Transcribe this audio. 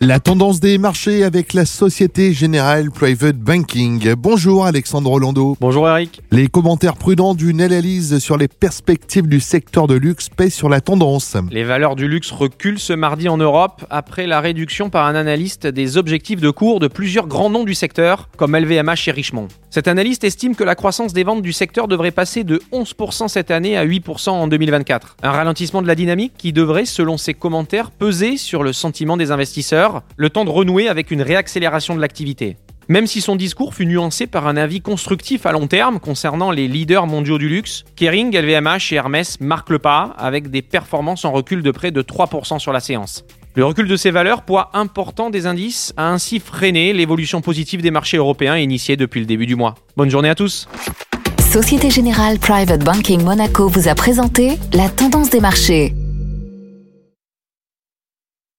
La tendance des marchés avec la Société Générale Private Banking. Bonjour Alexandre Rolando. Bonjour Eric. Les commentaires prudents d'une analyse sur les perspectives du secteur de luxe pèsent sur la tendance. Les valeurs du luxe reculent ce mardi en Europe après la réduction par un analyste des objectifs de cours de plusieurs grands noms du secteur comme LVMH et Richemont. Cet analyste estime que la croissance des ventes du secteur devrait passer de 11% cette année à 8% en 2024. Un ralentissement de la dynamique qui devrait, selon ses commentaires, peser sur le sentiment des investisseurs le temps de renouer avec une réaccélération de l'activité. Même si son discours fut nuancé par un avis constructif à long terme concernant les leaders mondiaux du luxe, Kering, LVMH et Hermès marquent le pas avec des performances en recul de près de 3% sur la séance. Le recul de ces valeurs, poids important des indices, a ainsi freiné l'évolution positive des marchés européens initiée depuis le début du mois. Bonne journée à tous. Société Générale Private Banking Monaco vous a présenté la tendance des marchés.